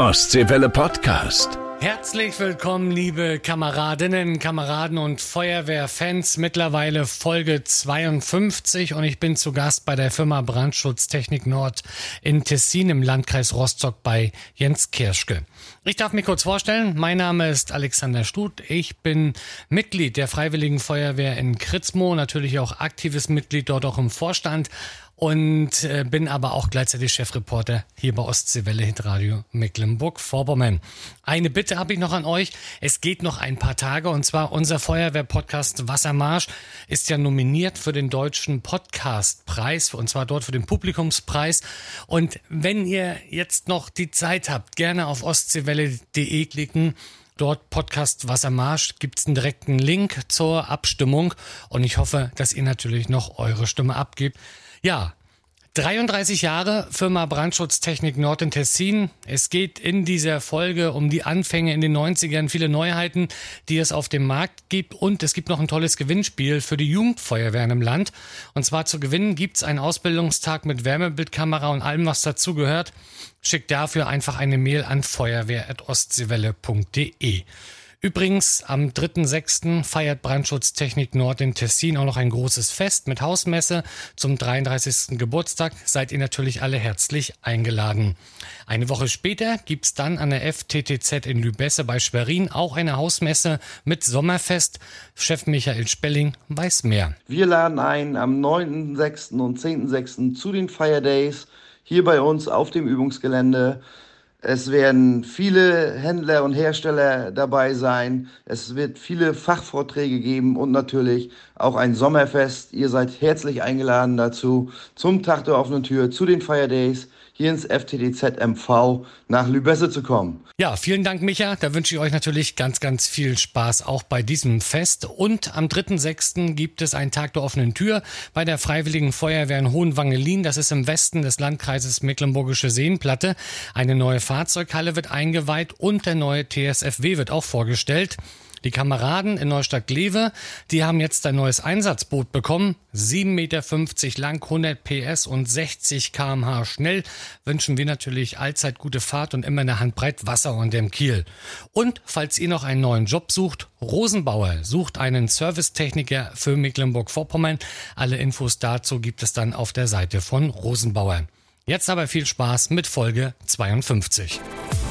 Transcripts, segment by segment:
Ostseewelle Podcast. Herzlich willkommen, liebe Kameradinnen, Kameraden und Feuerwehrfans. Mittlerweile Folge 52 und ich bin zu Gast bei der Firma Brandschutztechnik Nord in Tessin im Landkreis Rostock bei Jens Kirschke. Ich darf mich kurz vorstellen. Mein Name ist Alexander Stut. Ich bin Mitglied der Freiwilligen Feuerwehr in Kritzmo, natürlich auch aktives Mitglied dort auch im Vorstand und äh, bin aber auch gleichzeitig Chefreporter hier bei Ostseewelle Hitradio Mecklenburg-Vorpommern. Eine Bitte habe ich noch an euch. Es geht noch ein paar Tage und zwar unser Feuerwehr-Podcast Wassermarsch ist ja nominiert für den deutschen Podcastpreis und zwar dort für den Publikumspreis. Und wenn ihr jetzt noch die Zeit habt, gerne auf ostseewelle.de klicken dort Podcast Wassermarsch gibt es einen direkten Link zur Abstimmung und ich hoffe, dass ihr natürlich noch eure Stimme abgebt. Ja, 33 Jahre Firma Brandschutztechnik Nord in Tessin. Es geht in dieser Folge um die Anfänge in den 90ern, viele Neuheiten, die es auf dem Markt gibt und es gibt noch ein tolles Gewinnspiel für die Jugendfeuerwehren im Land. Und zwar zu gewinnen gibt es einen Ausbildungstag mit Wärmebildkamera und allem, was dazugehört. Schickt dafür einfach eine Mail an feuerwehr.ostseewelle.de. Übrigens, am 3.6. feiert Brandschutztechnik Nord in Tessin auch noch ein großes Fest mit Hausmesse zum 33. Geburtstag. Seid ihr natürlich alle herzlich eingeladen. Eine Woche später gibt's dann an der FTTZ in Lübesse bei Schwerin auch eine Hausmesse mit Sommerfest. Chef Michael Spelling weiß mehr. Wir laden ein am 9.6. und 10.6. zu den Fire Days hier bei uns auf dem Übungsgelände. Es werden viele Händler und Hersteller dabei sein. Es wird viele Fachvorträge geben und natürlich auch ein Sommerfest. Ihr seid herzlich eingeladen dazu zum Tag der offenen Tür, zu den Fire Days hier ins FTDZ MV nach Lübesse zu kommen. Ja, vielen Dank, Micha. Da wünsche ich euch natürlich ganz, ganz viel Spaß auch bei diesem Fest. Und am 3.6. gibt es einen Tag der offenen Tür bei der Freiwilligen Feuerwehr in Hohenwangelin. Das ist im Westen des Landkreises Mecklenburgische Seenplatte. Eine neue Fahrzeughalle wird eingeweiht und der neue TSFW wird auch vorgestellt. Die Kameraden in Neustadt-Glewe, die haben jetzt ein neues Einsatzboot bekommen. 7,50 Meter lang, 100 PS und 60 kmh schnell. Wünschen wir natürlich allzeit gute Fahrt und immer eine Handbreit Wasser unter dem Kiel. Und falls ihr noch einen neuen Job sucht, Rosenbauer sucht einen Servicetechniker für Mecklenburg-Vorpommern. Alle Infos dazu gibt es dann auf der Seite von Rosenbauer. Jetzt aber viel Spaß mit Folge 52.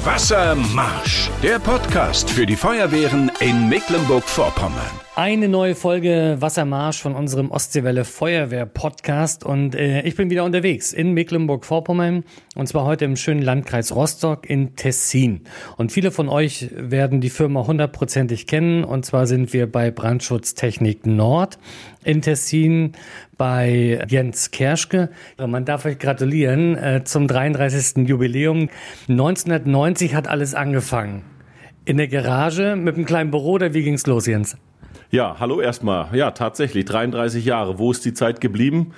Wassermarsch, der Podcast für die Feuerwehren in Mecklenburg-Vorpommern. Eine neue Folge Wassermarsch von unserem Ostseewelle Feuerwehr Podcast und äh, ich bin wieder unterwegs in Mecklenburg-Vorpommern und zwar heute im schönen Landkreis Rostock in Tessin. Und viele von euch werden die Firma hundertprozentig kennen und zwar sind wir bei Brandschutztechnik Nord in Tessin bei Jens Kerschke. Man darf euch gratulieren äh, zum 33. Jubiläum. 1990 hat alles angefangen. In der Garage mit einem kleinen Büro, oder wie ging's los, Jens? Ja, hallo erstmal. Ja, tatsächlich, 33 Jahre. Wo ist die Zeit geblieben?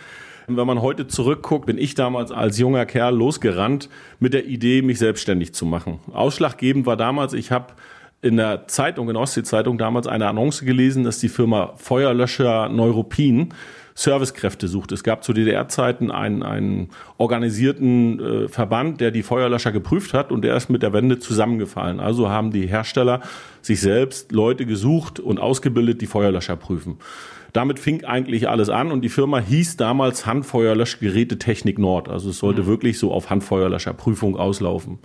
Wenn man heute zurückguckt, bin ich damals als junger Kerl losgerannt mit der Idee, mich selbstständig zu machen. Ausschlaggebend war damals, ich habe in der Zeitung, in der Ostsee-Zeitung damals eine Annonce gelesen, dass die Firma Feuerlöscher Neuruppin Servicekräfte sucht. Es gab zu DDR-Zeiten einen, einen organisierten äh, Verband, der die Feuerlöscher geprüft hat und der ist mit der Wende zusammengefallen. Also haben die Hersteller sich selbst Leute gesucht und ausgebildet, die Feuerlöscher prüfen. Damit fing eigentlich alles an und die Firma hieß damals Handfeuerlöschgeräte Technik Nord. Also es sollte mhm. wirklich so auf Handfeuerlöscherprüfung auslaufen.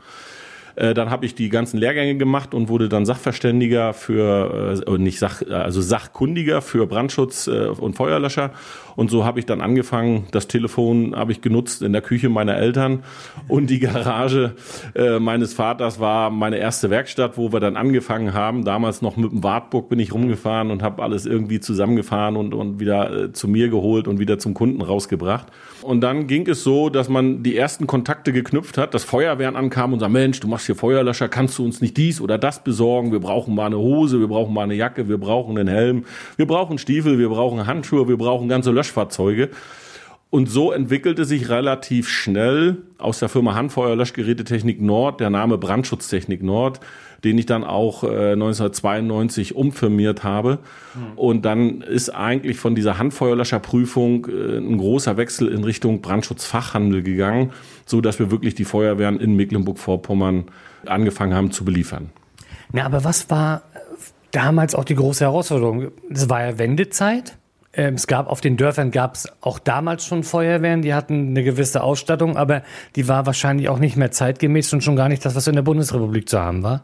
Äh, dann habe ich die ganzen Lehrgänge gemacht und wurde dann Sachverständiger für, äh, nicht Sach, also Sachkundiger für Brandschutz äh, und Feuerlöscher. Und so habe ich dann angefangen, das Telefon habe ich genutzt in der Küche meiner Eltern und die Garage äh, meines Vaters war meine erste Werkstatt, wo wir dann angefangen haben. Damals noch mit dem Wartburg bin ich rumgefahren und habe alles irgendwie zusammengefahren und, und wieder äh, zu mir geholt und wieder zum Kunden rausgebracht. Und dann ging es so, dass man die ersten Kontakte geknüpft hat, dass Feuerwehren ankamen und sagten, Mensch, du machst hier Feuerlöscher, kannst du uns nicht dies oder das besorgen? Wir brauchen mal eine Hose, wir brauchen mal eine Jacke, wir brauchen einen Helm, wir brauchen Stiefel, wir brauchen Handschuhe, wir brauchen ganze Löschfahrzeuge. Und so entwickelte sich relativ schnell aus der Firma Handfeuerlöschgerätetechnik Nord der Name Brandschutztechnik Nord, den ich dann auch äh, 1992 umfirmiert habe. Mhm. Und dann ist eigentlich von dieser Handfeuerlöscherprüfung äh, ein großer Wechsel in Richtung Brandschutzfachhandel gegangen, so dass wir wirklich die Feuerwehren in Mecklenburg-Vorpommern angefangen haben zu beliefern. Na, aber was war damals auch die große Herausforderung? Es war ja Wendezeit. Ähm, es gab auf den Dörfern gab es auch damals schon Feuerwehren, die hatten eine gewisse Ausstattung, aber die war wahrscheinlich auch nicht mehr zeitgemäß und schon gar nicht das, was in der Bundesrepublik zu haben war.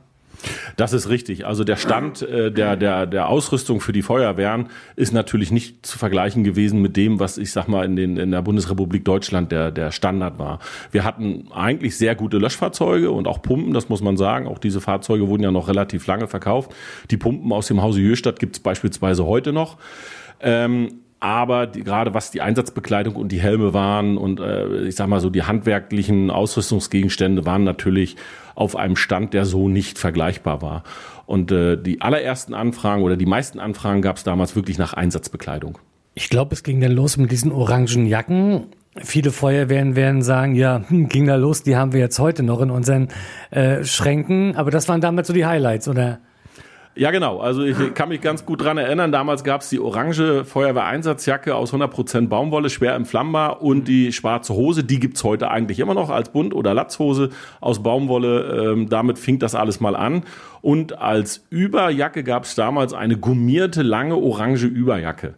Das ist richtig. Also der Stand äh, der, der, der Ausrüstung für die Feuerwehren ist natürlich nicht zu vergleichen gewesen mit dem, was ich sag mal in, den, in der Bundesrepublik Deutschland der, der Standard war. Wir hatten eigentlich sehr gute Löschfahrzeuge und auch Pumpen, das muss man sagen. Auch diese Fahrzeuge wurden ja noch relativ lange verkauft. Die Pumpen aus dem Hause Jöstadt gibt es beispielsweise heute noch. Ähm, aber die, gerade was die Einsatzbekleidung und die Helme waren und äh, ich sag mal so die handwerklichen Ausrüstungsgegenstände waren natürlich auf einem Stand, der so nicht vergleichbar war. Und äh, die allerersten Anfragen oder die meisten Anfragen gab es damals wirklich nach Einsatzbekleidung. Ich glaube, es ging dann los mit diesen orangen Jacken. Viele Feuerwehren werden sagen, ja, hm, ging da los, die haben wir jetzt heute noch in unseren äh, Schränken. Aber das waren damals so die Highlights, oder? Ja, genau. Also ich kann mich ganz gut dran erinnern. Damals gab es die orange Feuerwehreinsatzjacke aus 100% Baumwolle, schwer entflammbar und die schwarze Hose. Die gibt's heute eigentlich immer noch als Bund- oder Latzhose aus Baumwolle. Ähm, damit fing das alles mal an. Und als Überjacke gab's damals eine gummierte, lange orange Überjacke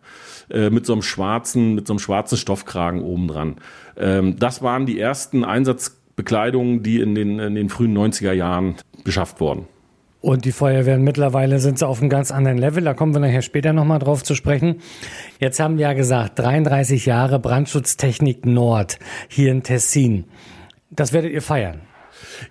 äh, mit so einem schwarzen, mit so einem schwarzen Stoffkragen oben dran. Ähm, das waren die ersten Einsatzbekleidungen, die in den, in den frühen 90er Jahren beschafft wurden. Und die Feuerwehren mittlerweile sind sie auf einem ganz anderen Level. Da kommen wir nachher später nochmal drauf zu sprechen. Jetzt haben wir ja gesagt, 33 Jahre Brandschutztechnik Nord hier in Tessin. Das werdet ihr feiern.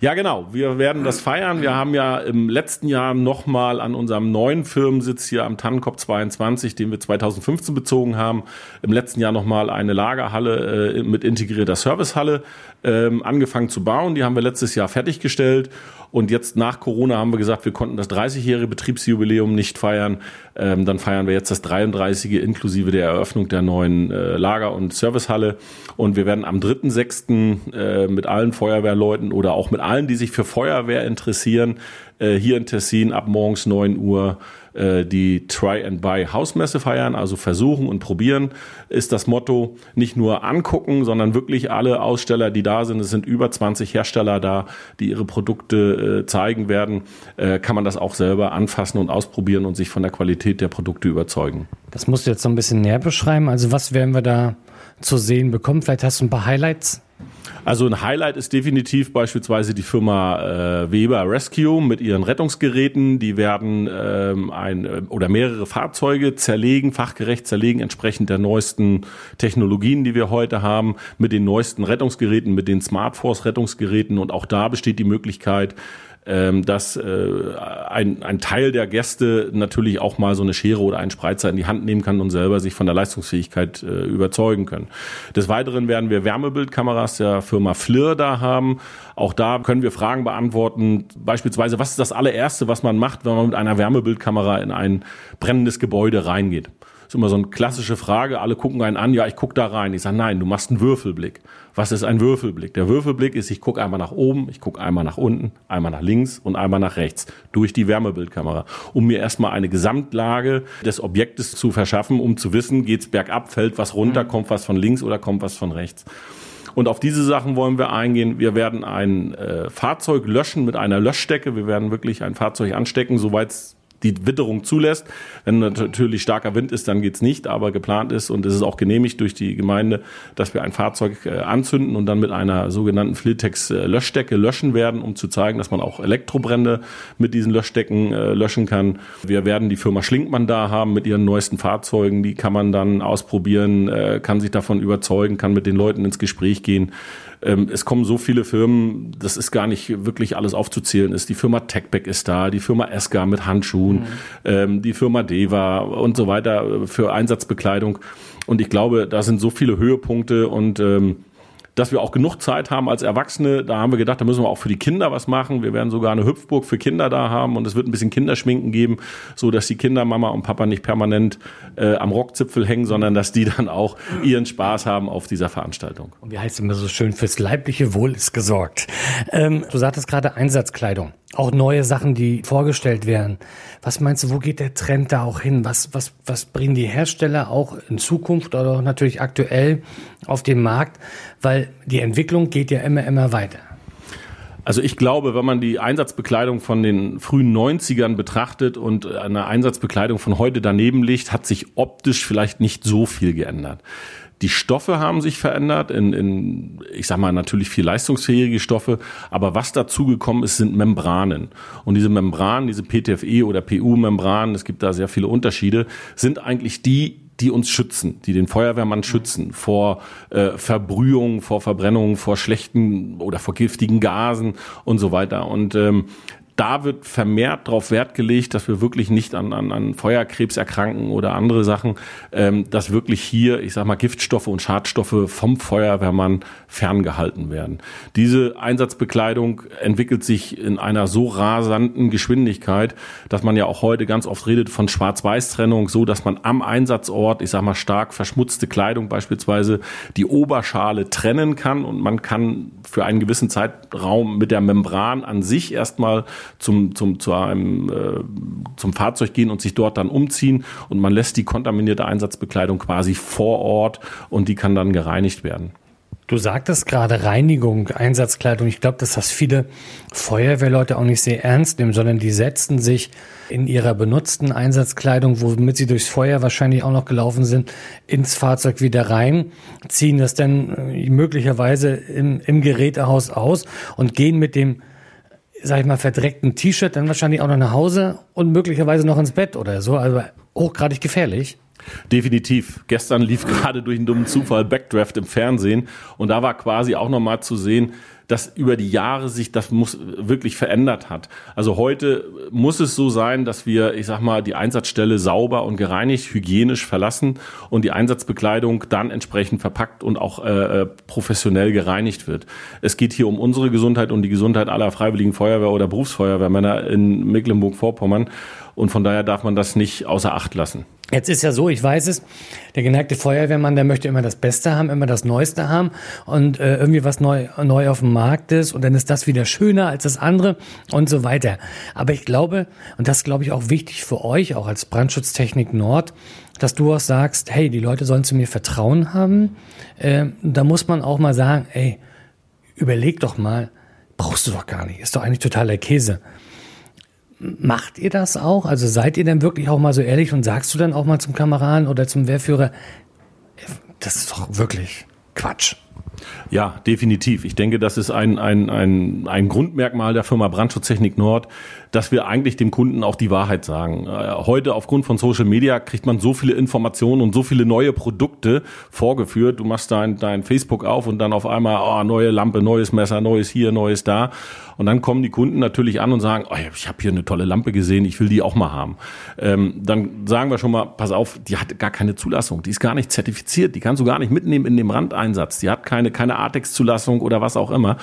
Ja, genau. Wir werden das feiern. Wir haben ja im letzten Jahr nochmal an unserem neuen Firmensitz hier am Tannenkopf 22, den wir 2015 bezogen haben, im letzten Jahr nochmal eine Lagerhalle äh, mit integrierter Servicehalle ähm, angefangen zu bauen. Die haben wir letztes Jahr fertiggestellt. Und jetzt nach Corona haben wir gesagt, wir konnten das 30-jährige Betriebsjubiläum nicht feiern. Ähm, dann feiern wir jetzt das 33. inklusive der Eröffnung der neuen äh, Lager- und Servicehalle. Und wir werden am 3.6. Äh, mit allen Feuerwehrleuten oder auch mit allen, die sich für Feuerwehr interessieren, äh, hier in Tessin ab morgens 9 Uhr äh, die Try and Buy Hausmesse feiern, also versuchen und probieren, ist das Motto. Nicht nur angucken, sondern wirklich alle Aussteller, die da sind, es sind über 20 Hersteller da, die ihre Produkte äh, zeigen werden, äh, kann man das auch selber anfassen und ausprobieren und sich von der Qualität der Produkte überzeugen. Das musst du jetzt so ein bisschen näher beschreiben. Also was werden wir da zu sehen bekommen? Vielleicht hast du ein paar Highlights also ein Highlight ist definitiv beispielsweise die Firma äh, Weber Rescue mit ihren Rettungsgeräten. Die werden ähm, ein äh, oder mehrere Fahrzeuge zerlegen, fachgerecht zerlegen, entsprechend der neuesten Technologien, die wir heute haben, mit den neuesten Rettungsgeräten, mit den Smart Force Rettungsgeräten. Und auch da besteht die Möglichkeit, dass äh, ein, ein Teil der Gäste natürlich auch mal so eine Schere oder einen Spreizer in die Hand nehmen kann und selber sich von der Leistungsfähigkeit äh, überzeugen können. Des Weiteren werden wir Wärmebildkameras der Firma FLIR da haben. Auch da können wir Fragen beantworten. Beispielsweise, was ist das allererste, was man macht, wenn man mit einer Wärmebildkamera in ein brennendes Gebäude reingeht? Ist immer so eine klassische Frage. Alle gucken einen an, ja, ich gucke da rein. Ich sage, nein, du machst einen Würfelblick. Was ist ein Würfelblick? Der Würfelblick ist, ich gucke einmal nach oben, ich gucke einmal nach unten, einmal nach links und einmal nach rechts durch die Wärmebildkamera, um mir erstmal eine Gesamtlage des Objektes zu verschaffen, um zu wissen, geht's bergab, fällt was runter, mhm. kommt was von links oder kommt was von rechts. Und auf diese Sachen wollen wir eingehen. Wir werden ein äh, Fahrzeug löschen mit einer Löschdecke. Wir werden wirklich ein Fahrzeug anstecken, soweit es die Witterung zulässt. Wenn natürlich starker Wind ist, dann geht's nicht, aber geplant ist und es ist auch genehmigt durch die Gemeinde, dass wir ein Fahrzeug äh, anzünden und dann mit einer sogenannten Flitex-Löschdecke löschen werden, um zu zeigen, dass man auch Elektrobrände mit diesen Löschdecken äh, löschen kann. Wir werden die Firma Schlinkmann da haben mit ihren neuesten Fahrzeugen, die kann man dann ausprobieren, äh, kann sich davon überzeugen, kann mit den Leuten ins Gespräch gehen ähm, es kommen so viele Firmen, das ist gar nicht wirklich alles aufzuzählen ist. Die Firma Techback ist da, die Firma Esca mit Handschuhen, mhm. ähm, die Firma Deva und so weiter für Einsatzbekleidung. Und ich glaube, da sind so viele Höhepunkte und ähm, dass wir auch genug Zeit haben als Erwachsene. Da haben wir gedacht, da müssen wir auch für die Kinder was machen. Wir werden sogar eine Hüpfburg für Kinder da haben und es wird ein bisschen Kinderschminken geben, so dass die Kinder Mama und Papa nicht permanent äh, am Rockzipfel hängen, sondern dass die dann auch ihren Spaß haben auf dieser Veranstaltung. Und wie heißt immer so schön, fürs leibliche Wohl ist gesorgt. Ähm, du sagtest gerade Einsatzkleidung auch neue Sachen, die vorgestellt werden. Was meinst du, wo geht der Trend da auch hin? Was, was, was bringen die Hersteller auch in Zukunft oder auch natürlich aktuell auf den Markt? Weil die Entwicklung geht ja immer, immer weiter. Also ich glaube, wenn man die Einsatzbekleidung von den frühen 90ern betrachtet und eine Einsatzbekleidung von heute daneben liegt, hat sich optisch vielleicht nicht so viel geändert. Die Stoffe haben sich verändert, in, in, ich sag mal, natürlich viel leistungsfähige Stoffe, aber was dazugekommen ist, sind Membranen. Und diese Membranen, diese PTFE oder PU-Membranen, es gibt da sehr viele Unterschiede, sind eigentlich die, die uns schützen, die den Feuerwehrmann schützen vor äh, Verbrühung, vor Verbrennung, vor schlechten oder vor giftigen Gasen und so weiter. Und ähm, da wird vermehrt darauf Wert gelegt, dass wir wirklich nicht an, an, an Feuerkrebs erkranken oder andere Sachen, ähm, dass wirklich hier, ich sag mal, Giftstoffe und Schadstoffe vom Feuerwehrmann ferngehalten werden. Diese Einsatzbekleidung entwickelt sich in einer so rasanten Geschwindigkeit, dass man ja auch heute ganz oft redet von Schwarz-Weiß-Trennung, so dass man am Einsatzort, ich sag mal, stark verschmutzte Kleidung beispielsweise die Oberschale trennen kann und man kann für einen gewissen Zeitraum mit der Membran an sich erstmal zum, zum, zu einem, äh, zum Fahrzeug gehen und sich dort dann umziehen und man lässt die kontaminierte Einsatzbekleidung quasi vor Ort und die kann dann gereinigt werden. Du sagtest gerade Reinigung, Einsatzkleidung. Ich glaube, dass das viele Feuerwehrleute auch nicht sehr ernst nehmen, sondern die setzen sich in ihrer benutzten Einsatzkleidung, womit sie durchs Feuer wahrscheinlich auch noch gelaufen sind, ins Fahrzeug wieder rein, ziehen das dann äh, möglicherweise im, im Gerätehaus aus und gehen mit dem sag ich mal, verdreckten T-Shirt dann wahrscheinlich auch noch nach Hause und möglicherweise noch ins Bett oder so. Also hochgradig gefährlich. Definitiv. Gestern lief gerade durch einen dummen Zufall Backdraft im Fernsehen und da war quasi auch nochmal zu sehen, dass über die Jahre sich das muss wirklich verändert hat. Also heute muss es so sein, dass wir, ich sag mal, die Einsatzstelle sauber und gereinigt, hygienisch verlassen und die Einsatzbekleidung dann entsprechend verpackt und auch äh, äh professionell gereinigt wird. Es geht hier um unsere Gesundheit und die Gesundheit aller Freiwilligen Feuerwehr oder Berufsfeuerwehrmänner in Mecklenburg-Vorpommern und von daher darf man das nicht außer Acht lassen. Jetzt ist ja so, ich weiß es, der geneigte Feuerwehrmann, der möchte immer das Beste haben, immer das Neueste haben und äh, irgendwie was neu, neu auf dem Markt ist und dann ist das wieder schöner als das andere und so weiter. Aber ich glaube, und das glaube ich auch wichtig für euch, auch als Brandschutztechnik Nord, dass du auch sagst, hey, die Leute sollen zu mir Vertrauen haben. Äh, da muss man auch mal sagen, ey, überleg doch mal, brauchst du doch gar nicht, ist doch eigentlich totaler Käse. Macht ihr das auch? Also seid ihr denn wirklich auch mal so ehrlich und sagst du dann auch mal zum Kameraden oder zum Wehrführer, das ist doch wirklich Quatsch. Ja, definitiv. Ich denke, das ist ein, ein, ein, ein Grundmerkmal der Firma Brandschutztechnik Nord, dass wir eigentlich dem Kunden auch die Wahrheit sagen. Äh, heute aufgrund von Social Media kriegt man so viele Informationen und so viele neue Produkte vorgeführt. Du machst dein, dein Facebook auf und dann auf einmal, oh, neue Lampe, neues Messer, neues hier, neues da. Und dann kommen die Kunden natürlich an und sagen, oh, ich habe hier eine tolle Lampe gesehen, ich will die auch mal haben. Ähm, dann sagen wir schon mal, pass auf, die hat gar keine Zulassung, die ist gar nicht zertifiziert, die kannst du gar nicht mitnehmen in dem Randeinsatz, die hat keine, keine ATEX-Zulassung oder was auch immer.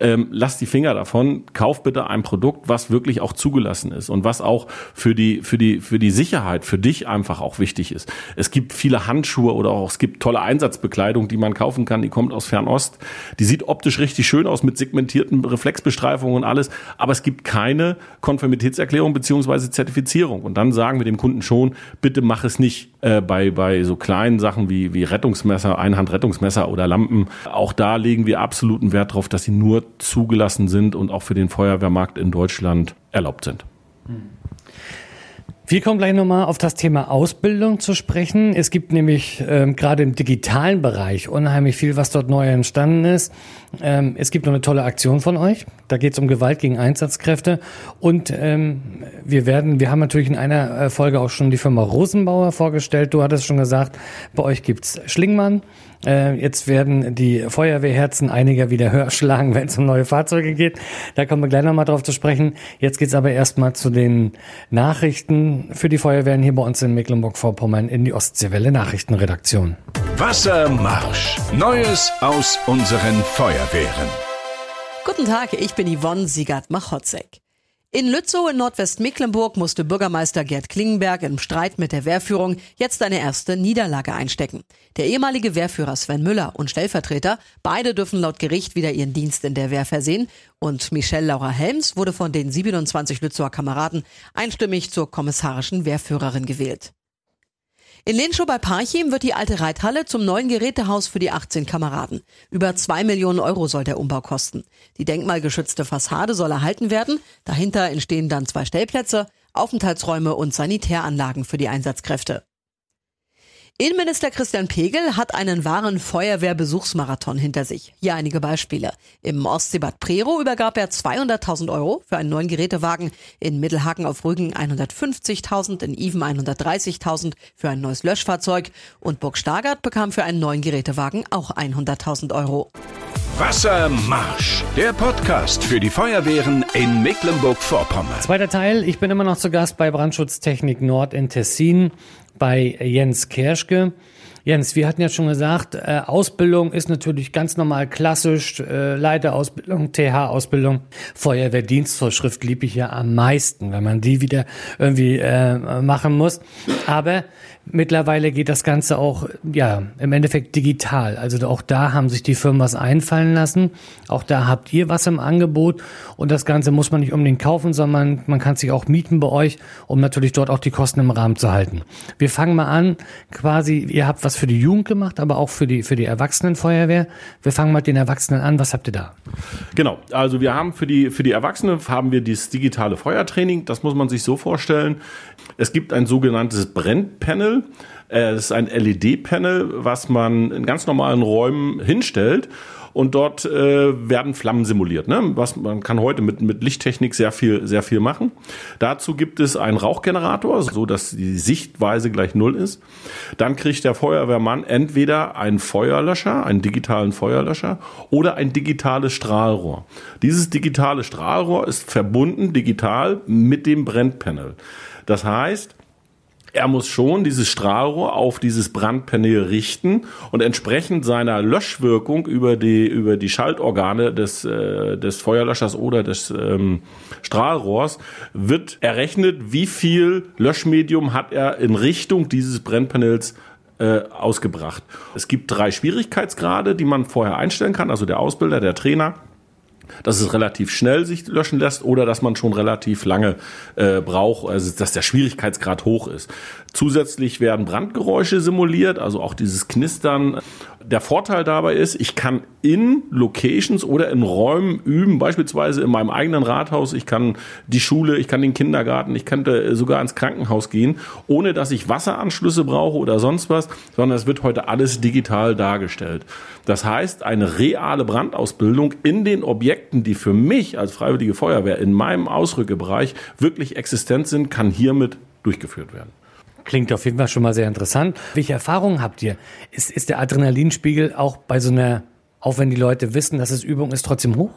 Ähm, lass die Finger davon, kauf bitte ein Produkt, was wirklich auch zugelassen ist und was auch für die, für die, für die Sicherheit, für dich einfach auch wichtig ist. Es gibt viele Handschuhe oder auch es gibt tolle Einsatzbekleidung, die man kaufen kann, die kommt aus Fernost. Die sieht optisch richtig schön aus mit segmentierten Reflexbestreifungen und alles, aber es gibt keine Konformitätserklärung beziehungsweise Zertifizierung. Und dann sagen wir dem Kunden schon, bitte mach es nicht äh, bei, bei so kleinen Sachen wie, wie Rettungsmesser, Einhandrettungsmesser oder Lampen. Auch da legen wir absoluten Wert darauf, dass sie nur zugelassen sind und auch für den Feuerwehrmarkt in Deutschland erlaubt sind. Wir kommen gleich nochmal auf das Thema Ausbildung zu sprechen. Es gibt nämlich ähm, gerade im digitalen Bereich unheimlich viel, was dort neu entstanden ist. Ähm, es gibt noch eine tolle Aktion von euch. Da geht es um Gewalt gegen Einsatzkräfte. Und ähm, wir werden, wir haben natürlich in einer äh, Folge auch schon die Firma Rosenbauer vorgestellt. Du hattest schon gesagt, bei euch gibt's Schlingmann. Äh, jetzt werden die Feuerwehrherzen einiger wieder höher schlagen, wenn es um neue Fahrzeuge geht. Da kommen wir gleich nochmal drauf zu sprechen. Jetzt geht's aber erstmal zu den Nachrichten für die Feuerwehren hier bei uns in Mecklenburg-Vorpommern in die Ostseewelle Nachrichtenredaktion. Wassermarsch. Neues aus unseren Feuerwehren. Guten Tag, ich bin Yvonne Siegert-Machotzek. In Lützow in Nordwestmecklenburg musste Bürgermeister Gerd Klingenberg im Streit mit der Wehrführung jetzt eine erste Niederlage einstecken. Der ehemalige Wehrführer Sven Müller und Stellvertreter, beide dürfen laut Gericht wieder ihren Dienst in der Wehr versehen und Michelle Laura Helms wurde von den 27 Lützower Kameraden einstimmig zur kommissarischen Wehrführerin gewählt. In Lenschow bei Parchim wird die alte Reithalle zum neuen Gerätehaus für die 18 Kameraden. Über zwei Millionen Euro soll der Umbau kosten. Die denkmalgeschützte Fassade soll erhalten werden. Dahinter entstehen dann zwei Stellplätze, Aufenthaltsräume und Sanitäranlagen für die Einsatzkräfte. Innenminister Christian Pegel hat einen wahren Feuerwehrbesuchsmarathon hinter sich. Hier einige Beispiele. Im Ostseebad Prero übergab er 200.000 Euro für einen neuen Gerätewagen, in Mittelhaken auf Rügen 150.000, in Even 130.000 für ein neues Löschfahrzeug und Burg Stargard bekam für einen neuen Gerätewagen auch 100.000 Euro. Wassermarsch, der Podcast für die Feuerwehren in Mecklenburg-Vorpommern. Zweiter Teil, ich bin immer noch zu Gast bei Brandschutztechnik Nord in Tessin bei Jens Kerschke. Jens, wir hatten ja schon gesagt, äh, Ausbildung ist natürlich ganz normal klassisch, äh, Leiterausbildung, TH-Ausbildung, Feuerwehrdienstvorschrift liebe ich ja am meisten, wenn man die wieder irgendwie äh, machen muss. Aber mittlerweile geht das Ganze auch, ja, im Endeffekt digital. Also auch da haben sich die Firmen was einfallen lassen. Auch da habt ihr was im Angebot und das Ganze muss man nicht unbedingt kaufen, sondern man kann sich auch mieten bei euch, um natürlich dort auch die Kosten im Rahmen zu halten. Wir fangen mal an, quasi, ihr habt für die Jugend gemacht, aber auch für die, für die Erwachsenenfeuerwehr. Wir fangen mit den Erwachsenen an. Was habt ihr da? Genau. Also wir haben für die, für die Erwachsenen haben wir dieses digitale Feuertraining. Das muss man sich so vorstellen. Es gibt ein sogenanntes Brennpanel. Es ist ein LED-Panel, was man in ganz normalen Räumen hinstellt und dort äh, werden Flammen simuliert. Ne? Was man kann heute mit, mit Lichttechnik sehr viel, sehr viel machen. Dazu gibt es einen Rauchgenerator, so dass die Sichtweise gleich null ist. Dann kriegt der Feuerwehrmann entweder einen Feuerlöscher, einen digitalen Feuerlöscher oder ein digitales Strahlrohr. Dieses digitale Strahlrohr ist verbunden digital mit dem Brennpanel. Das heißt, er muss schon dieses Strahlrohr auf dieses Brandpanel richten und entsprechend seiner Löschwirkung über die, über die Schaltorgane des, äh, des Feuerlöschers oder des ähm, Strahlrohrs wird errechnet, wie viel Löschmedium hat er in Richtung dieses Brennpanels äh, ausgebracht. Es gibt drei Schwierigkeitsgrade, die man vorher einstellen kann, also der Ausbilder, der Trainer dass es relativ schnell sich löschen lässt oder dass man schon relativ lange äh, braucht, also dass der Schwierigkeitsgrad hoch ist. Zusätzlich werden Brandgeräusche simuliert, also auch dieses Knistern. Der Vorteil dabei ist, ich kann in Locations oder in Räumen üben, beispielsweise in meinem eigenen Rathaus. Ich kann die Schule, ich kann den Kindergarten, ich könnte sogar ins Krankenhaus gehen, ohne dass ich Wasseranschlüsse brauche oder sonst was, sondern es wird heute alles digital dargestellt. Das heißt, eine reale Brandausbildung in den Objekten, die für mich als Freiwillige Feuerwehr in meinem Ausrückebereich wirklich existent sind, kann hiermit durchgeführt werden. Klingt auf jeden Fall schon mal sehr interessant. Welche Erfahrungen habt ihr? Ist, ist der Adrenalinspiegel auch bei so einer, auch wenn die Leute wissen, dass es Übung ist, trotzdem hoch?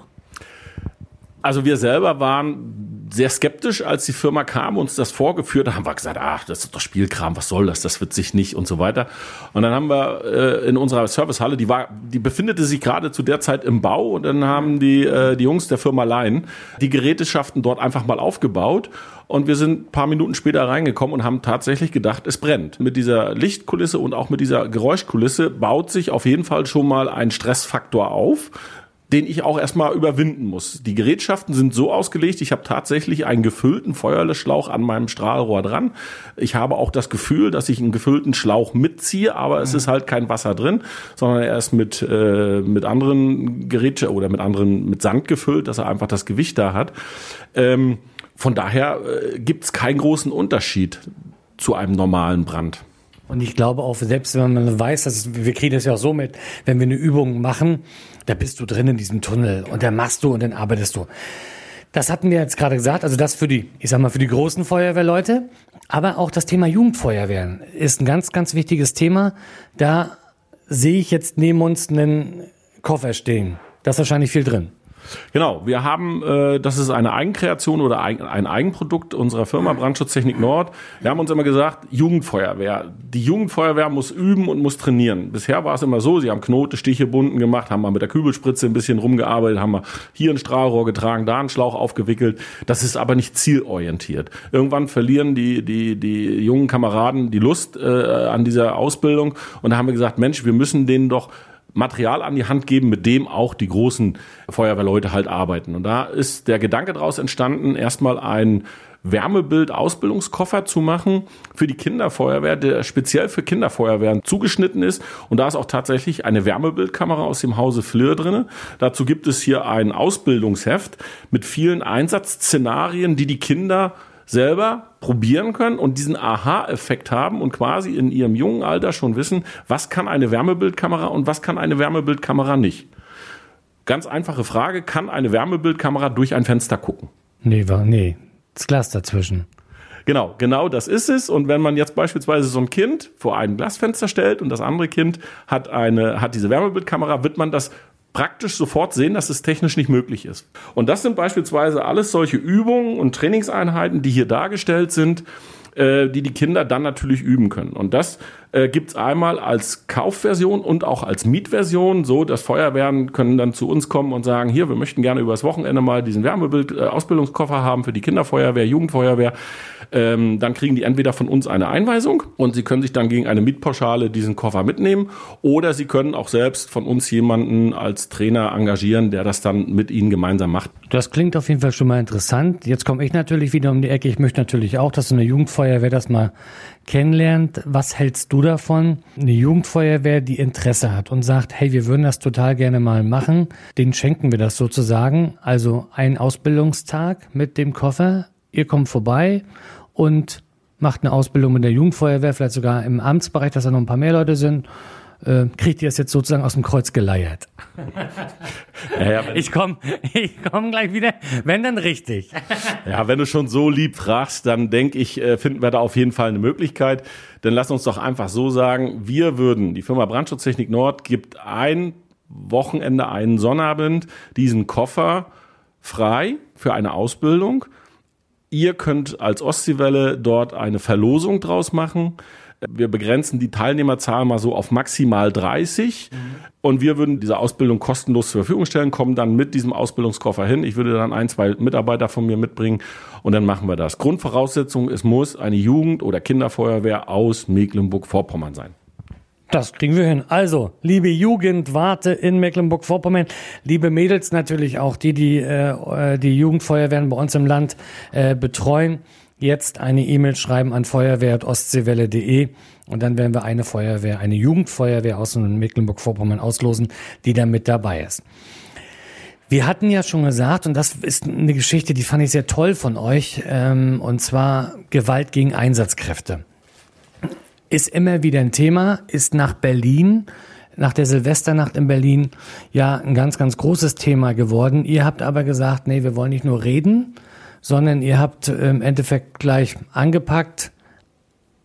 Also wir selber waren sehr skeptisch, als die Firma kam, uns das vorgeführt hat, haben wir gesagt, ach, das ist doch Spielkram, was soll das, das wird sich nicht und so weiter. Und dann haben wir äh, in unserer Servicehalle, die war, die befindete sich gerade zu der Zeit im Bau und dann haben die, äh, die Jungs der Firma Lein die Geräteschaften dort einfach mal aufgebaut und wir sind paar Minuten später reingekommen und haben tatsächlich gedacht, es brennt. Mit dieser Lichtkulisse und auch mit dieser Geräuschkulisse baut sich auf jeden Fall schon mal ein Stressfaktor auf den ich auch erstmal überwinden muss. Die Gerätschaften sind so ausgelegt, ich habe tatsächlich einen gefüllten Feuerlöschschlauch an meinem Strahlrohr dran. Ich habe auch das Gefühl, dass ich einen gefüllten Schlauch mitziehe, aber es ist halt kein Wasser drin, sondern er ist mit, äh, mit anderen Gerätschaften oder mit anderen, mit Sand gefüllt, dass er einfach das Gewicht da hat. Ähm, von daher äh, gibt es keinen großen Unterschied zu einem normalen Brand. Und ich glaube auch, selbst wenn man weiß, dass wir kriegen das ja auch so mit, wenn wir eine Übung machen, da bist du drin in diesem Tunnel und dann machst du und dann arbeitest du. Das hatten wir jetzt gerade gesagt, also das für die, ich sag mal, für die großen Feuerwehrleute, aber auch das Thema Jugendfeuerwehren ist ein ganz, ganz wichtiges Thema. Da sehe ich jetzt neben uns einen Koffer stehen. Da ist wahrscheinlich viel drin. Genau, wir haben, äh, das ist eine Eigenkreation oder ein, ein Eigenprodukt unserer Firma Brandschutztechnik Nord. Wir haben uns immer gesagt, Jugendfeuerwehr. Die Jugendfeuerwehr muss üben und muss trainieren. Bisher war es immer so, sie haben Knote, Stiche, Bunden gemacht, haben mal mit der Kübelspritze ein bisschen rumgearbeitet, haben mal hier ein Strahlrohr getragen, da einen Schlauch aufgewickelt. Das ist aber nicht zielorientiert. Irgendwann verlieren die, die, die jungen Kameraden die Lust äh, an dieser Ausbildung und da haben wir gesagt, Mensch, wir müssen denen doch Material an die Hand geben, mit dem auch die großen Feuerwehrleute halt arbeiten. Und da ist der Gedanke daraus entstanden, erstmal ein Wärmebild-Ausbildungskoffer zu machen für die Kinderfeuerwehr, der speziell für Kinderfeuerwehren zugeschnitten ist. Und da ist auch tatsächlich eine Wärmebildkamera aus dem Hause Fleur drin. Dazu gibt es hier ein Ausbildungsheft mit vielen Einsatzszenarien, die die Kinder selber probieren können und diesen Aha-Effekt haben und quasi in ihrem jungen Alter schon wissen, was kann eine Wärmebildkamera und was kann eine Wärmebildkamera nicht. Ganz einfache Frage, kann eine Wärmebildkamera durch ein Fenster gucken? Nee, war, nee, das Glas dazwischen. Genau, genau das ist es. Und wenn man jetzt beispielsweise so ein Kind vor ein Glasfenster stellt und das andere Kind hat eine, hat diese Wärmebildkamera, wird man das praktisch sofort sehen, dass es technisch nicht möglich ist. Und das sind beispielsweise alles solche Übungen und Trainingseinheiten, die hier dargestellt sind, äh, die die Kinder dann natürlich üben können. Und das äh, gibt es einmal als Kaufversion und auch als Mietversion, so dass Feuerwehren können dann zu uns kommen und sagen, hier, wir möchten gerne übers Wochenende mal diesen Wärmebild-Ausbildungskoffer äh, haben für die Kinderfeuerwehr, Jugendfeuerwehr. Ähm, dann kriegen die entweder von uns eine Einweisung und sie können sich dann gegen eine Mietpauschale diesen Koffer mitnehmen oder sie können auch selbst von uns jemanden als Trainer engagieren, der das dann mit ihnen gemeinsam macht. Das klingt auf jeden Fall schon mal interessant. Jetzt komme ich natürlich wieder um die Ecke. Ich möchte natürlich auch, dass so eine Jugendfeuerwehr das mal kennenlernt. Was hältst du davon? Eine Jugendfeuerwehr, die Interesse hat und sagt, hey, wir würden das total gerne mal machen. Den schenken wir das sozusagen. Also ein Ausbildungstag mit dem Koffer. Ihr kommt vorbei und macht eine Ausbildung mit der Jugendfeuerwehr, vielleicht sogar im Amtsbereich, dass da noch ein paar mehr Leute sind äh, kriegt ihr es jetzt sozusagen aus dem Kreuz geleiert. Ja, ja, ich komme ich komm gleich wieder, wenn dann richtig. Ja, wenn du schon so lieb fragst, dann denke ich, äh, finden wir da auf jeden Fall eine Möglichkeit. Denn lass uns doch einfach so sagen, wir würden, die Firma Brandschutztechnik Nord gibt ein Wochenende, einen Sonnabend diesen Koffer frei für eine Ausbildung. Ihr könnt als Ostseewelle dort eine Verlosung draus machen. Wir begrenzen die Teilnehmerzahl mal so auf maximal 30 mhm. und wir würden diese Ausbildung kostenlos zur Verfügung stellen, kommen dann mit diesem Ausbildungskoffer hin. Ich würde dann ein, zwei Mitarbeiter von mir mitbringen und dann machen wir das. Grundvoraussetzung, es muss eine Jugend- oder Kinderfeuerwehr aus Mecklenburg-Vorpommern sein. Das kriegen wir hin. Also, liebe Jugend, warte in Mecklenburg-Vorpommern, liebe Mädels natürlich auch, die die, äh, die Jugendfeuerwehren bei uns im Land äh, betreuen jetzt eine E-Mail schreiben an feuerwehr.ostseewelle.de und dann werden wir eine Feuerwehr, eine Jugendfeuerwehr aus Mecklenburg-Vorpommern auslosen, die da mit dabei ist. Wir hatten ja schon gesagt, und das ist eine Geschichte, die fand ich sehr toll von euch, ähm, und zwar Gewalt gegen Einsatzkräfte. Ist immer wieder ein Thema, ist nach Berlin, nach der Silvesternacht in Berlin ja ein ganz, ganz großes Thema geworden. Ihr habt aber gesagt, nee, wir wollen nicht nur reden, sondern ihr habt im Endeffekt gleich angepackt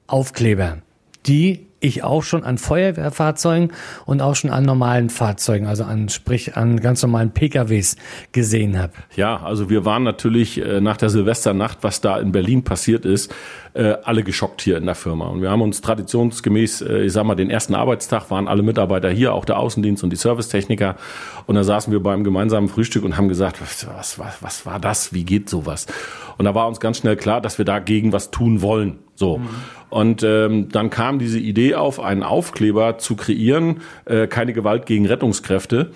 Aufkleber, die ich auch schon an Feuerwehrfahrzeugen und auch schon an normalen Fahrzeugen, also an sprich an ganz normalen PKWs gesehen habe. Ja, also wir waren natürlich äh, nach der Silvesternacht, was da in Berlin passiert ist, äh, alle geschockt hier in der Firma. Und wir haben uns traditionsgemäß, äh, ich sag mal, den ersten Arbeitstag waren alle Mitarbeiter hier, auch der Außendienst und die Servicetechniker. Und da saßen wir beim gemeinsamen Frühstück und haben gesagt, was, was, was, was war das? Wie geht sowas? Und da war uns ganz schnell klar, dass wir dagegen was tun wollen. So. Mhm. Und ähm, dann kam diese Idee auf, einen Aufkleber zu kreieren, äh, keine Gewalt gegen Rettungskräfte,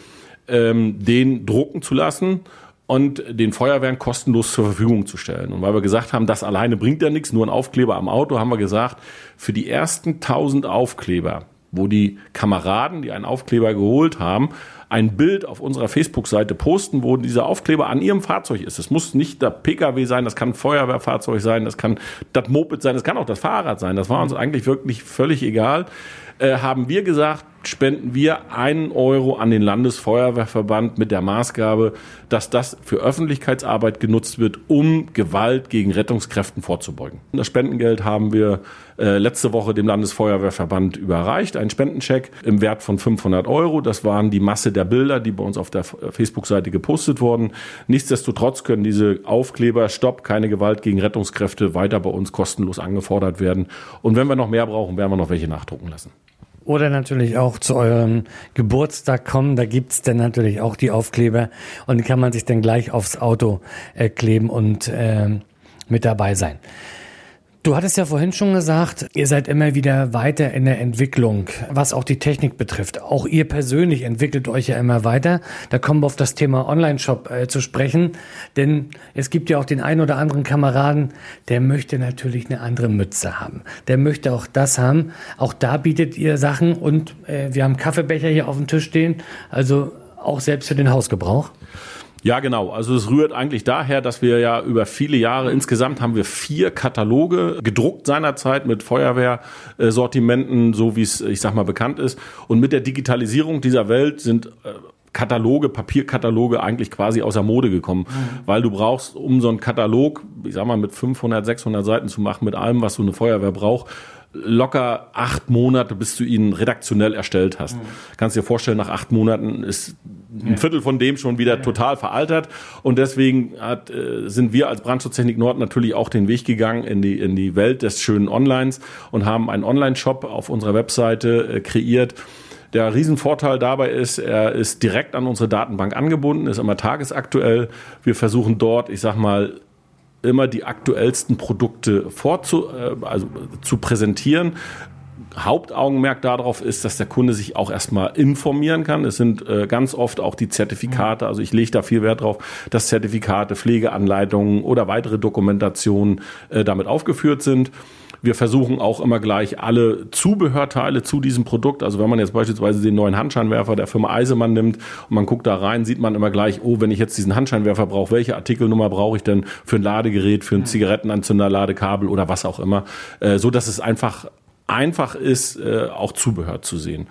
ähm, den drucken zu lassen und den Feuerwehren kostenlos zur Verfügung zu stellen. Und weil wir gesagt haben, das alleine bringt ja nichts, nur ein Aufkleber am Auto, haben wir gesagt, für die ersten 1000 Aufkleber, wo die Kameraden, die einen Aufkleber geholt haben, ein Bild auf unserer Facebook-Seite posten, wo dieser Aufkleber an ihrem Fahrzeug ist. Es muss nicht der Pkw sein, das kann ein Feuerwehrfahrzeug sein, das kann das Moped sein, das kann auch das Fahrrad sein. Das war uns eigentlich wirklich völlig egal. Äh, haben wir gesagt, spenden wir einen Euro an den Landesfeuerwehrverband mit der Maßgabe, dass das für Öffentlichkeitsarbeit genutzt wird, um Gewalt gegen Rettungskräften vorzubeugen. Das Spendengeld haben wir äh, letzte Woche dem Landesfeuerwehrverband überreicht, einen Spendencheck im Wert von 500 Euro. Das waren die Masse der Bilder, die bei uns auf der Facebook-Seite gepostet wurden. Nichtsdestotrotz können diese Aufkleber Stopp, keine Gewalt gegen Rettungskräfte weiter bei uns kostenlos angefordert werden. Und wenn wir noch mehr brauchen, werden wir noch welche nachdrucken lassen. Oder natürlich auch zu eurem Geburtstag kommen. Da gibt's dann natürlich auch die Aufkleber und die kann man sich dann gleich aufs Auto äh, kleben und äh, mit dabei sein. Du hattest ja vorhin schon gesagt, ihr seid immer wieder weiter in der Entwicklung, was auch die Technik betrifft. Auch ihr persönlich entwickelt euch ja immer weiter. Da kommen wir auf das Thema Online-Shop äh, zu sprechen, denn es gibt ja auch den einen oder anderen Kameraden, der möchte natürlich eine andere Mütze haben. Der möchte auch das haben. Auch da bietet ihr Sachen und äh, wir haben Kaffeebecher hier auf dem Tisch stehen, also auch selbst für den Hausgebrauch. Ja, genau. Also es rührt eigentlich daher, dass wir ja über viele Jahre, insgesamt haben wir vier Kataloge gedruckt seinerzeit mit Feuerwehrsortimenten, so wie es, ich sag mal, bekannt ist. Und mit der Digitalisierung dieser Welt sind äh, Kataloge, Papierkataloge eigentlich quasi außer Mode gekommen, mhm. weil du brauchst, um so einen Katalog, ich sag mal, mit 500, 600 Seiten zu machen, mit allem, was so eine Feuerwehr braucht, locker acht Monate, bis du ihn redaktionell erstellt hast. Mhm. Kannst dir vorstellen, nach acht Monaten ist ein Viertel von dem schon wieder total veraltert. Und deswegen hat, äh, sind wir als Brandschutztechnik Nord natürlich auch den Weg gegangen in die, in die Welt des schönen Onlines und haben einen Online-Shop auf unserer Webseite äh, kreiert. Der Riesenvorteil dabei ist, er ist direkt an unsere Datenbank angebunden, ist immer tagesaktuell. Wir versuchen dort, ich sag mal, immer die aktuellsten Produkte vorzu, äh, also zu präsentieren. Hauptaugenmerk darauf ist, dass der Kunde sich auch erstmal informieren kann. Es sind äh, ganz oft auch die Zertifikate, also ich lege da viel Wert drauf, dass Zertifikate, Pflegeanleitungen oder weitere Dokumentationen äh, damit aufgeführt sind. Wir versuchen auch immer gleich alle Zubehörteile zu diesem Produkt. Also wenn man jetzt beispielsweise den neuen Handscheinwerfer der Firma Eisemann nimmt und man guckt da rein, sieht man immer gleich, oh, wenn ich jetzt diesen Handscheinwerfer brauche, welche Artikelnummer brauche ich denn für ein Ladegerät, für ein Zigarettenanzünder, Ladekabel oder was auch immer, äh, so dass es einfach einfach ist, äh, auch Zubehör zu sehen.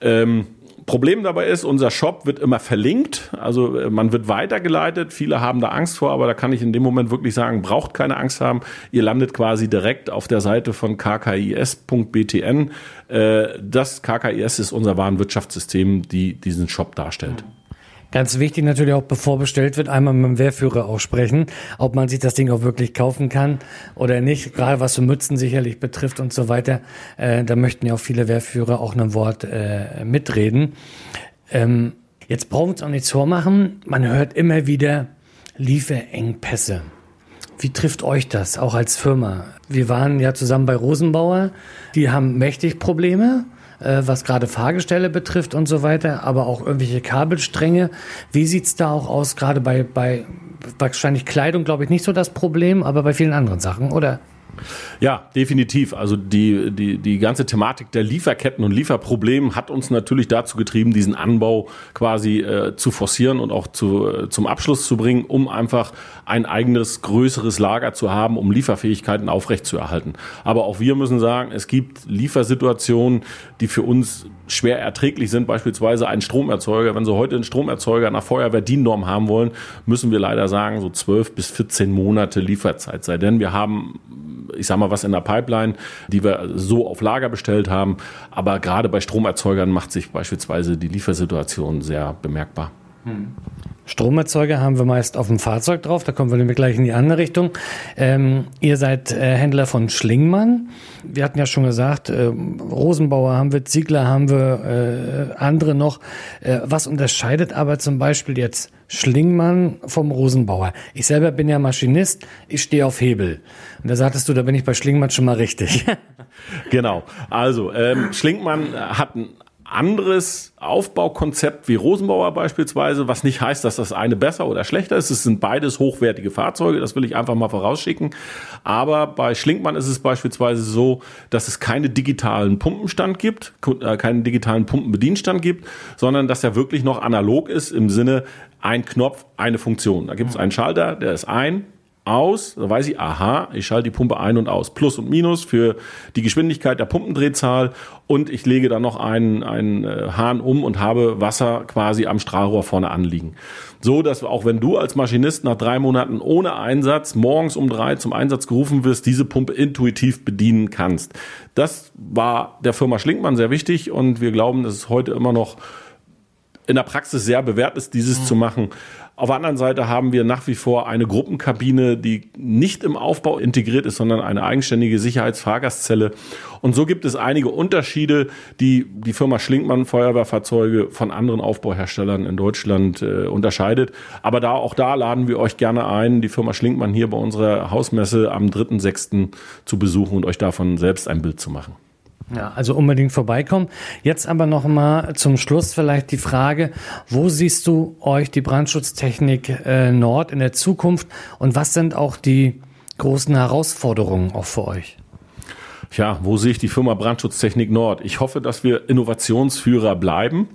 Ähm, Problem dabei ist, unser Shop wird immer verlinkt, also äh, man wird weitergeleitet. Viele haben da Angst vor, aber da kann ich in dem Moment wirklich sagen, braucht keine Angst haben. Ihr landet quasi direkt auf der Seite von kkis.btn. Äh, das KKIS ist unser Warenwirtschaftssystem, die diesen Shop darstellt. Ganz wichtig natürlich auch, bevor bestellt wird, einmal mit dem Wehrführer auch sprechen, ob man sich das Ding auch wirklich kaufen kann oder nicht. Gerade was so Mützen sicherlich betrifft und so weiter. Äh, da möchten ja auch viele Wehrführer auch ein Wort äh, mitreden. Ähm, jetzt brauchen wir uns auch nichts vormachen. Man hört immer wieder Lieferengpässe. Wie trifft euch das, auch als Firma? Wir waren ja zusammen bei Rosenbauer. Die haben mächtig Probleme äh, was gerade Fahrgestelle betrifft und so weiter, aber auch irgendwelche Kabelstränge. Wie sieht's da auch aus, gerade bei, bei wahrscheinlich Kleidung, glaube ich, nicht so das Problem, aber bei vielen anderen Sachen, oder? Ja, definitiv. Also die, die, die ganze Thematik der Lieferketten und Lieferproblemen hat uns natürlich dazu getrieben, diesen Anbau quasi äh, zu forcieren und auch zu, äh, zum Abschluss zu bringen, um einfach ein eigenes, größeres Lager zu haben, um Lieferfähigkeiten aufrechtzuerhalten. Aber auch wir müssen sagen, es gibt Liefersituationen, die für uns schwer erträglich sind, beispielsweise ein Stromerzeuger. Wenn Sie heute einen Stromerzeuger nach Feuerwehr DIN-Norm haben wollen, müssen wir leider sagen, so 12 bis 14 Monate Lieferzeit sei denn. Wir haben ich sag mal, was in der Pipeline, die wir so auf Lager bestellt haben. Aber gerade bei Stromerzeugern macht sich beispielsweise die Liefersituation sehr bemerkbar. Hm. Stromerzeuger haben wir meist auf dem Fahrzeug drauf, da kommen wir nämlich gleich in die andere Richtung. Ähm, ihr seid äh, Händler von Schlingmann. Wir hatten ja schon gesagt, äh, Rosenbauer haben wir, Ziegler haben wir, äh, andere noch. Äh, was unterscheidet aber zum Beispiel jetzt Schlingmann vom Rosenbauer? Ich selber bin ja Maschinist, ich stehe auf Hebel. Und da sagtest du, da bin ich bei Schlingmann schon mal richtig. genau. Also, ähm, Schlingmann hat ein anderes Aufbaukonzept wie Rosenbauer beispielsweise, was nicht heißt, dass das eine besser oder schlechter ist. Es sind beides hochwertige Fahrzeuge, das will ich einfach mal vorausschicken. Aber bei Schlinkmann ist es beispielsweise so, dass es keine digitalen Pumpenstand gibt, äh, keinen digitalen Pumpenbedienstand gibt, sondern dass er wirklich noch analog ist im Sinne ein Knopf, eine Funktion. Da gibt es einen Schalter, der ist ein, aus, da weiß ich, aha, ich schalte die Pumpe ein und aus. Plus und Minus für die Geschwindigkeit der Pumpendrehzahl und ich lege dann noch einen, einen äh, Hahn um und habe Wasser quasi am Strahlrohr vorne anliegen. So, dass auch wenn du als Maschinist nach drei Monaten ohne Einsatz morgens um drei zum Einsatz gerufen wirst, diese Pumpe intuitiv bedienen kannst. Das war der Firma Schlinkmann sehr wichtig und wir glauben, dass es heute immer noch in der Praxis sehr bewährt ist, dieses mhm. zu machen. Auf der anderen Seite haben wir nach wie vor eine Gruppenkabine, die nicht im Aufbau integriert ist, sondern eine eigenständige Sicherheitsfahrgastzelle. Und so gibt es einige Unterschiede, die die Firma Schlinkmann Feuerwehrfahrzeuge von anderen Aufbauherstellern in Deutschland äh, unterscheidet. Aber da auch da laden wir euch gerne ein, die Firma Schlinkmann hier bei unserer Hausmesse am 3.6. zu besuchen und euch davon selbst ein Bild zu machen. Ja, also unbedingt vorbeikommen. Jetzt aber noch mal zum Schluss vielleicht die Frage, wo siehst du euch die Brandschutztechnik äh, Nord in der Zukunft und was sind auch die großen Herausforderungen auch für euch? Ja, wo sehe ich die Firma Brandschutztechnik Nord? Ich hoffe, dass wir Innovationsführer bleiben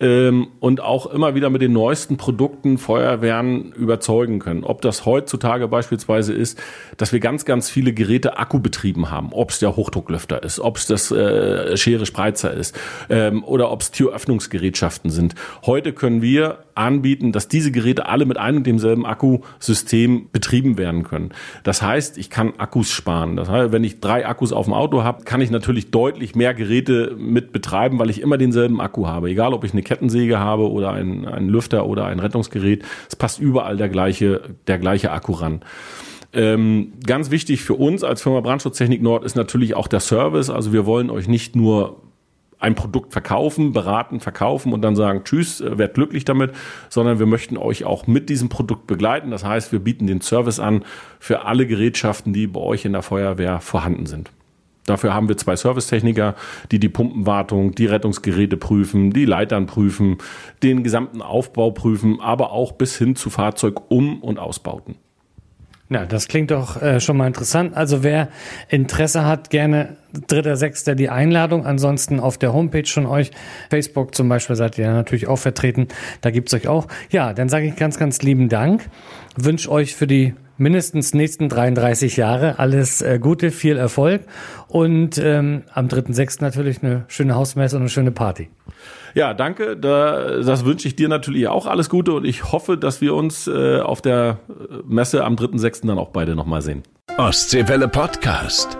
ähm, und auch immer wieder mit den neuesten Produkten Feuerwehren überzeugen können. Ob das heutzutage beispielsweise ist, dass wir ganz, ganz viele Geräte akkubetrieben haben. Ob es der Hochdrucklüfter ist, ob es das äh, Schere Spreizer ist ähm, oder ob es Türöffnungsgerätschaften sind. Heute können wir anbieten, dass diese Geräte alle mit einem und demselben Akkusystem betrieben werden können. Das heißt, ich kann Akkus sparen. Das heißt, wenn ich drei Akkus auf dem Auto habe, kann ich natürlich deutlich mehr Geräte mit betreiben, weil ich immer denselben Akku habe. Egal, ob ich eine Kettensäge habe oder einen, einen Lüfter oder ein Rettungsgerät, es passt überall der gleiche, der gleiche Akku ran. Ähm, ganz wichtig für uns als Firma Brandschutztechnik Nord ist natürlich auch der Service. Also wir wollen euch nicht nur ein Produkt verkaufen, beraten, verkaufen und dann sagen, tschüss, äh, werdet glücklich damit, sondern wir möchten euch auch mit diesem Produkt begleiten. Das heißt, wir bieten den Service an für alle Gerätschaften, die bei euch in der Feuerwehr vorhanden sind. Dafür haben wir zwei Servicetechniker, die die Pumpenwartung, die Rettungsgeräte prüfen, die Leitern prüfen, den gesamten Aufbau prüfen, aber auch bis hin zu Fahrzeugum- und Ausbauten. Ja, das klingt doch äh, schon mal interessant. Also wer Interesse hat, gerne dritter, sechster die Einladung. Ansonsten auf der Homepage von euch, Facebook zum Beispiel, seid ihr natürlich auch vertreten. Da gibt's euch auch. Ja, dann sage ich ganz, ganz lieben Dank. Wünsche euch für die mindestens nächsten 33 Jahre alles äh, Gute, viel Erfolg und ähm, am 3.6. natürlich eine schöne Hausmesse und eine schöne Party. Ja, danke. Da, das wünsche ich dir natürlich auch alles Gute und ich hoffe, dass wir uns äh, auf der Messe am 3.6. dann auch beide nochmal sehen. Ostseewelle Podcast.